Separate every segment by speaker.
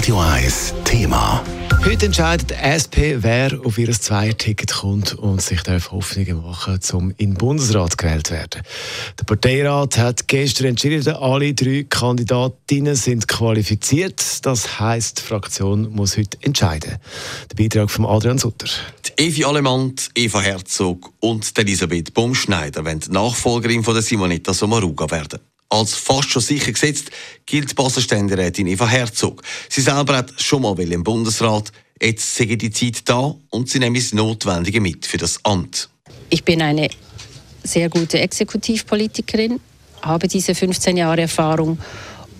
Speaker 1: Radio 1 Thema.
Speaker 2: Heute entscheidet die SP, wer auf ihr Zweierticket kommt und sich darf Hoffnungen machen, um in den Bundesrat gewählt zu werden. Der Parteirat hat gestern entschieden, alle drei Kandidatinnen sind qualifiziert. Das heißt, die Fraktion muss heute entscheiden. Der Beitrag von Adrian Sutter.
Speaker 3: Die Evi Alemann, Eva Herzog und Elisabeth Baumschneider werden die Nachfolgerin von der Simonetta Sommaruga werden. Als fast schon sicher gesetzt gilt die Basler Ständerätin Eva Herzog. Sie selber hat schon mal im Bundesrat. Jetzt sehe die Zeit da und sie nehmen das Notwendige mit für das Amt.
Speaker 4: Ich bin eine sehr gute Exekutivpolitikerin, habe diese 15 Jahre Erfahrung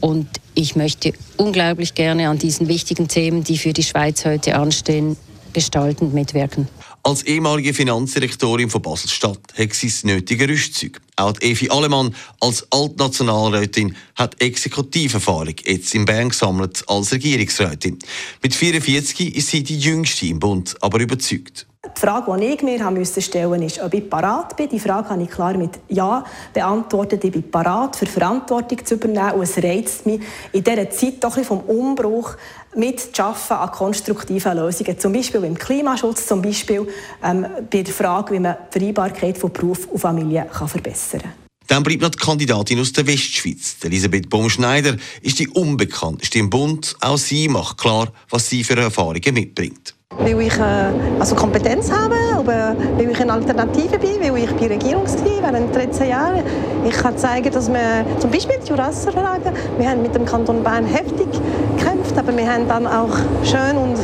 Speaker 4: und ich möchte unglaublich gerne an diesen wichtigen Themen, die für die Schweiz heute anstehen, gestaltend mitwirken.
Speaker 3: Als ehemalige Finanzdirektorin von Basel-Stadt hat sie das nötige Rüstzeug. Auch Evi Alemann als Altnationalrätin hat Exekutiverfahrung jetzt in Bern gesammelt als Regierungsrätin. Mit 44 ist sie die jüngste im Bund, aber überzeugt.
Speaker 5: Die Frage, die ich mir haben stellen ist, ob ich parat bin. Die Frage habe ich klar mit Ja beantwortet. Ich bin parat, für Verantwortung zu übernehmen. Und es reizt mich, in dieser Zeit doch ein vom Umbruch mitzuschaffen an konstruktiven Lösungen. Zum Beispiel im Klimaschutz, zum Beispiel ähm, bei der Frage, wie man die Vereinbarkeit von Beruf und Familie kann verbessern kann.
Speaker 3: Dann bleibt noch die Kandidatin aus der Westschweiz. Elisabeth Baumschneider ist die unbekannteste im Bund. Auch sie macht klar, was sie für Erfahrungen mitbringt.
Speaker 6: Weil ich äh, also Kompetenz habe, aber weil ich eine Alternative bin, weil ich bin Regierungs während 13 Jahren. Ich kann zeigen, dass wir zum Beispiel die Jurassier-Frage, wir haben mit dem Kanton Bern heftig gekämpft, aber wir haben dann auch schön und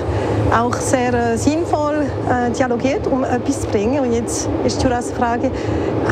Speaker 6: auch sehr äh, sinnvoll äh, dialogiert, um etwas zu bringen. Und jetzt ist die Jurassier-Frage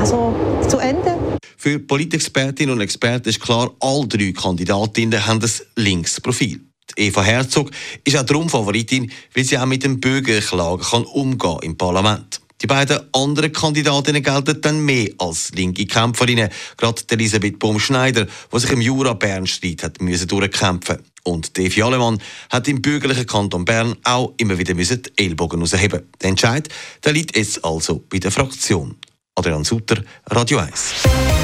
Speaker 6: also zu Ende.
Speaker 3: Für Politexpertinnen und Experten ist klar, alle drei Kandidatinnen haben ein Linksprofil. Eva Herzog ist auch darum Favoritin, weil sie auch mit dem Bürgerklagen kann umgehen im Parlament. Die beiden anderen Kandidatinnen gelten dann mehr als linke Kämpferinnen. Gerade Elisabeth Baumschneider, die sich im Jura-Bern-Streit hat müssen durchkämpfen und Devi Alemann hat im bürgerlichen Kanton Bern auch immer wieder müssen die Ellbogen rausheben. Der Entscheid der liegt jetzt also bei der Fraktion. Adrian Sutter, Radio 1.